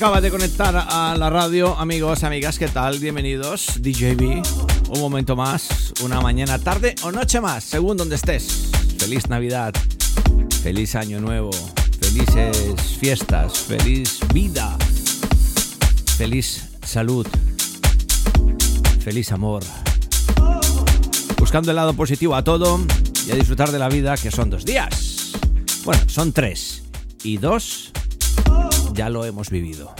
acabas de conectar a la radio, amigos, amigas, ¿qué tal? Bienvenidos, DJB. Un momento más, una mañana, tarde o noche más, según donde estés. Feliz Navidad, feliz Año Nuevo, felices fiestas, feliz vida, feliz salud, feliz amor. Buscando el lado positivo a todo y a disfrutar de la vida, que son dos días. Bueno, son tres. Y dos ya lo hemos vivido.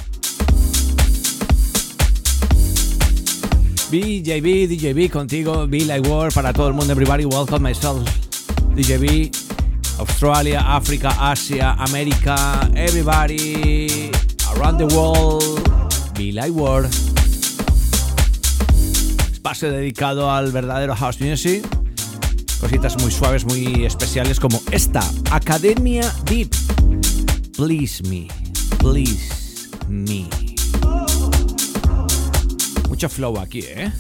BJB, DJB contigo, Be Like World para todo el mundo, everybody, welcome myself, DJB, Australia, África, Asia, América, everybody, around the world, Be Like World. Espacio dedicado al verdadero house music, cositas muy suaves, muy especiales como esta, Academia Deep, Please Me. Please Me. Mucho flow aquí, ¿eh?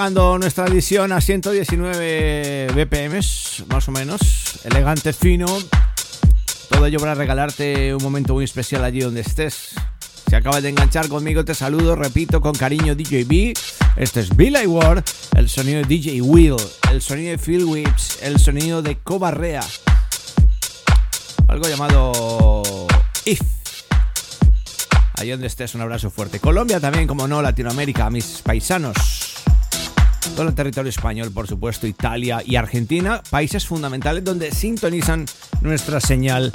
Nuestra edición a 119 BPMs, más o menos. Elegante, fino. Todo ello para regalarte un momento muy especial allí donde estés. Si acabas de enganchar conmigo, te saludo, repito, con cariño DJ B. Este es Billy Ward, el sonido de DJ Will, el sonido de Phil Whips, el sonido de Cobarrea. Algo llamado If. Allí donde estés, un abrazo fuerte. Colombia también, como no, Latinoamérica, mis paisanos todo el territorio español, por supuesto, Italia y Argentina, países fundamentales donde sintonizan nuestra señal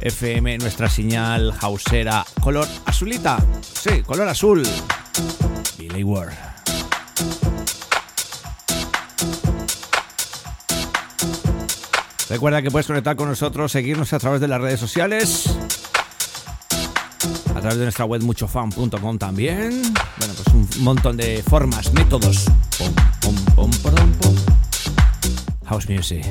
FM, nuestra señal hausera, color azulita, sí, color azul. Billy Ward. Recuerda que puedes conectar con nosotros, seguirnos a través de las redes sociales, a través de nuestra web muchofan.com también. Bueno, pues un montón de formas, métodos. House music.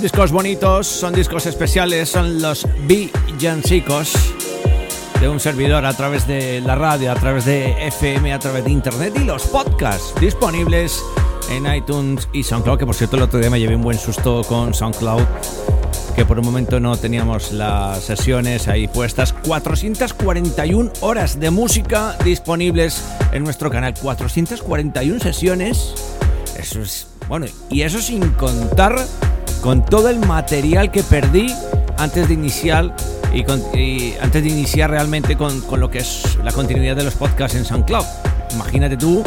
Discos bonitos, son discos especiales, son los Villancicos de un servidor a través de la radio, a través de FM, a través de internet y los podcasts disponibles en iTunes y SoundCloud, que por cierto el otro día me llevé un buen susto con SoundCloud, que por un momento no teníamos las sesiones ahí puestas. 441 horas de música disponibles en nuestro canal. 441 sesiones. Eso es, bueno, y eso sin contar con todo el material que perdí antes de iniciar y, antes de iniciar realmente con, lo que es la continuidad de los podcasts en SoundCloud. Imagínate tú,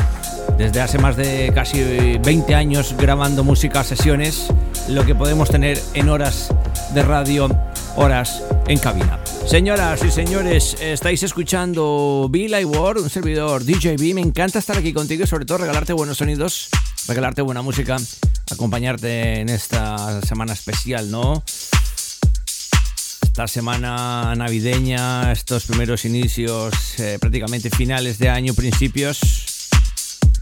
desde hace más de casi 20 años grabando música, sesiones, lo que podemos tener en horas de radio, horas en cabina. Señoras y señores, estáis escuchando Like World, un servidor DJB. Me encanta estar aquí contigo y sobre todo regalarte buenos sonidos, regalarte buena música acompañarte en esta semana especial, ¿no? Esta semana navideña, estos primeros inicios, eh, prácticamente finales de año, principios.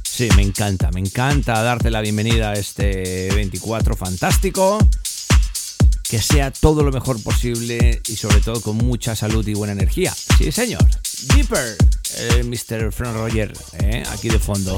Sí, me encanta, me encanta darte la bienvenida a este 24 fantástico. Que sea todo lo mejor posible y sobre todo con mucha salud y buena energía. Sí, señor. Deeper, eh, Mr. Frank Roger, eh, aquí de fondo.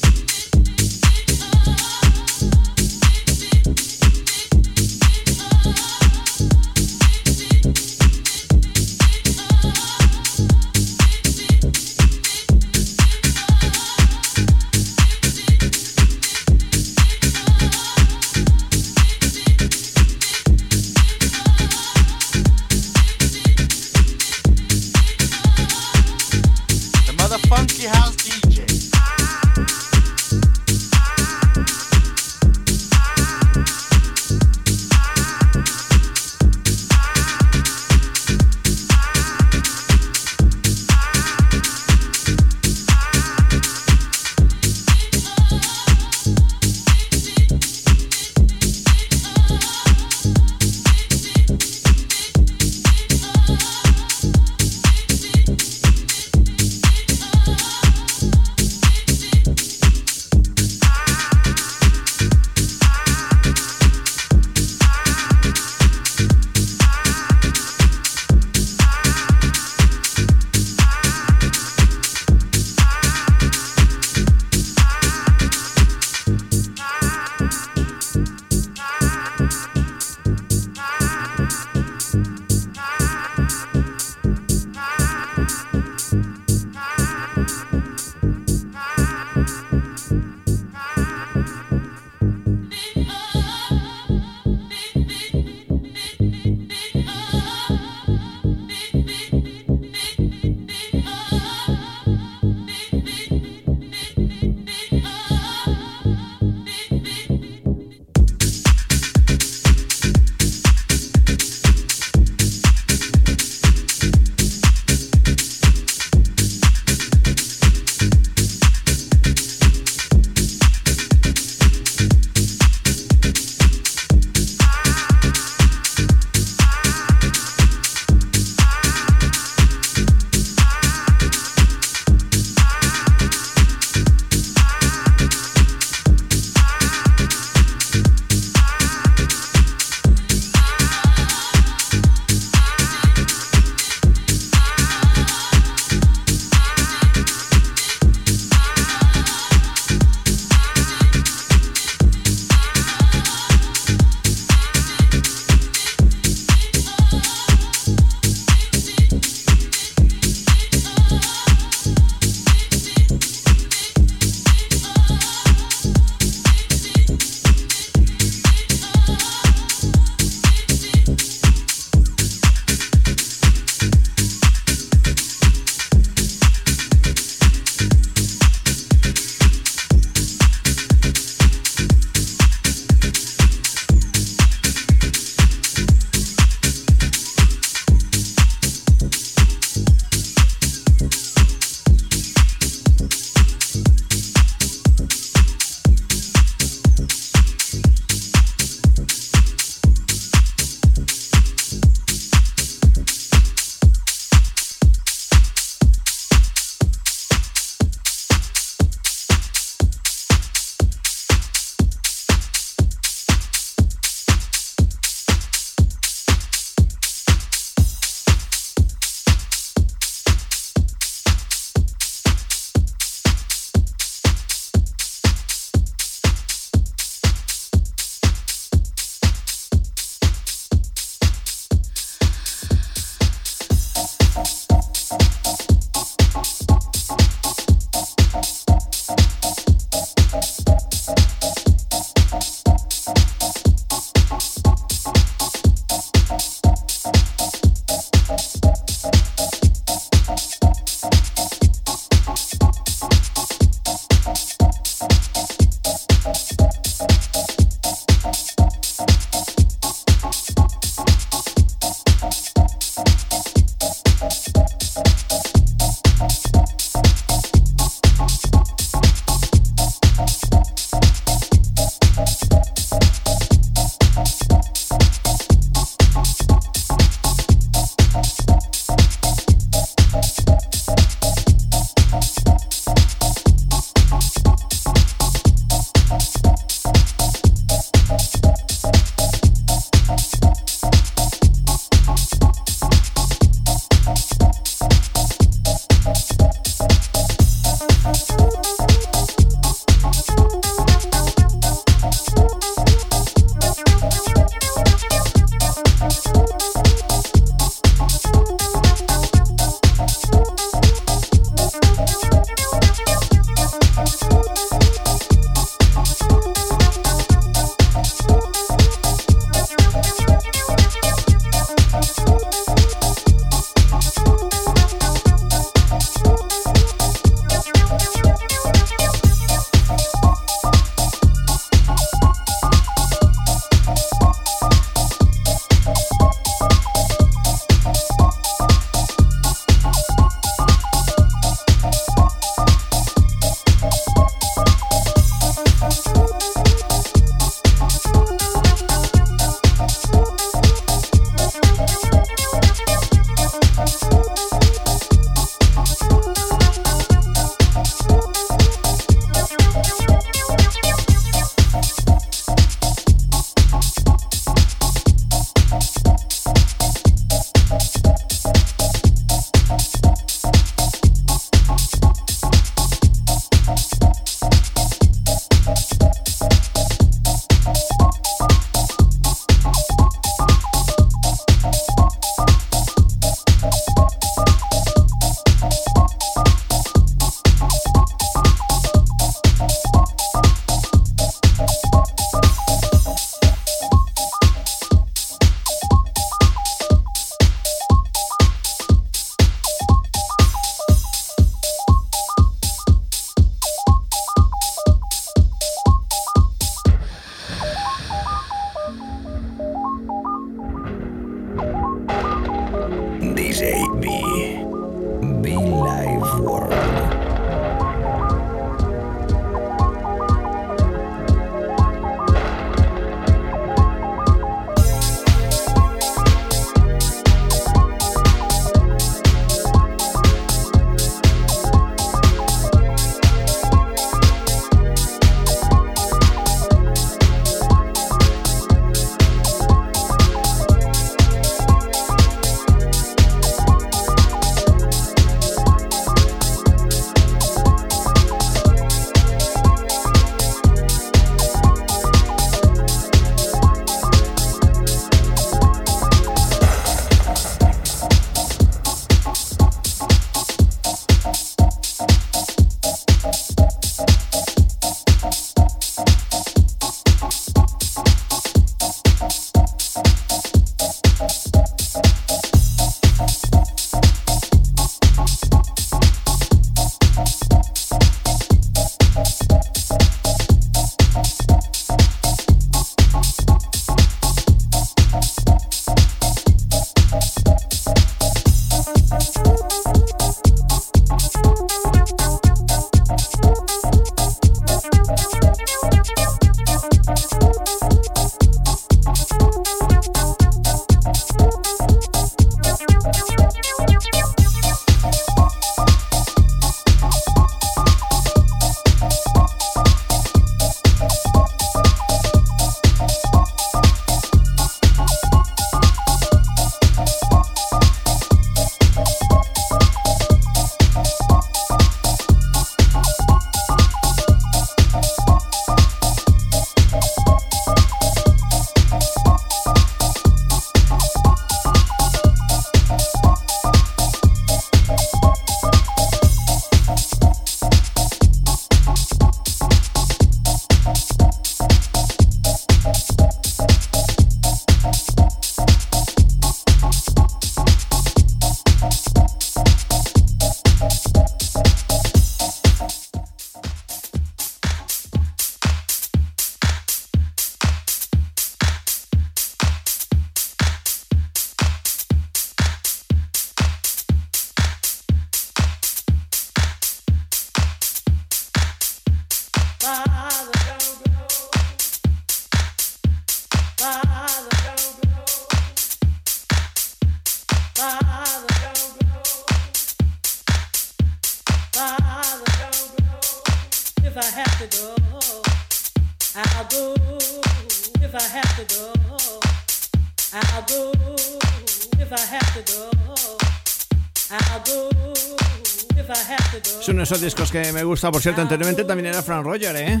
Esos discos que me gusta, por cierto, anteriormente también era Frank Roger, ¿eh?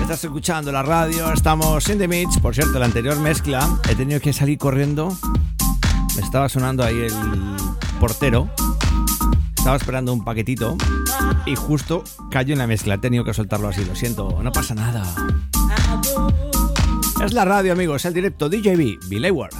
Estás escuchando la radio, estamos in the mix. Por cierto, la anterior mezcla he tenido que salir corriendo. Me estaba sonando ahí el portero. Estaba esperando un paquetito y justo cayó en la mezcla. He tenido que soltarlo así, lo siento, no pasa nada. Es la radio, amigos, el directo DJB, Billy Ward.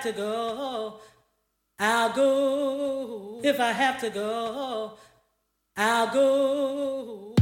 Have to go, I'll go. If I have to go, I'll go.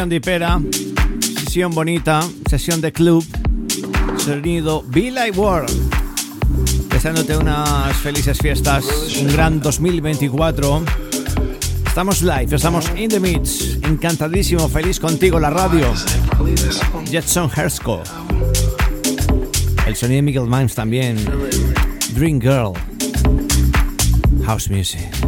Sesión de Hipera, sesión bonita, sesión de club, sonido Be Like World. Deseándote unas felices fiestas, un gran 2024. Estamos live, estamos in the mix, encantadísimo, feliz contigo la radio. Jetson Hersco. El sonido de Miguel Mimes también. Dream Girl. House Music.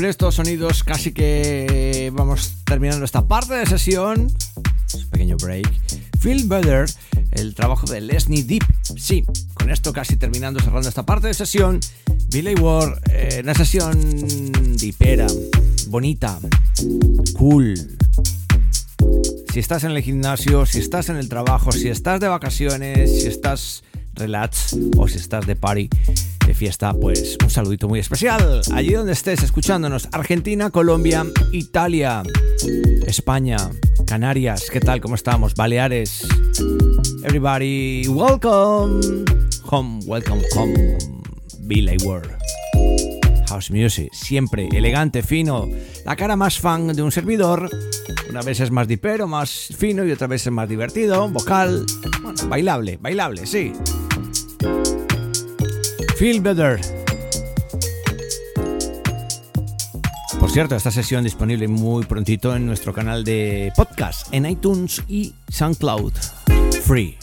Con estos sonidos casi que vamos terminando esta parte de sesión. Un pequeño break. Feel Better, el trabajo de Leslie Deep. Sí, con esto casi terminando, cerrando esta parte de sesión. Billy Ward, eh, una sesión dipera, bonita, cool. Si estás en el gimnasio, si estás en el trabajo, si estás de vacaciones, si estás relax o si estás de party, fiesta, pues un saludito muy especial. Allí donde estés escuchándonos, Argentina, Colombia, Italia, España, Canarias, ¿qué tal? ¿Cómo estamos? Baleares. Everybody, welcome home, welcome home. Billy World. House Music, siempre elegante, fino, la cara más fan de un servidor. Una vez es más dipero, más fino y otra vez es más divertido, vocal, bailable, bailable, sí. Feel Better. Por cierto, esta sesión disponible muy prontito en nuestro canal de podcast en iTunes y SoundCloud. Free.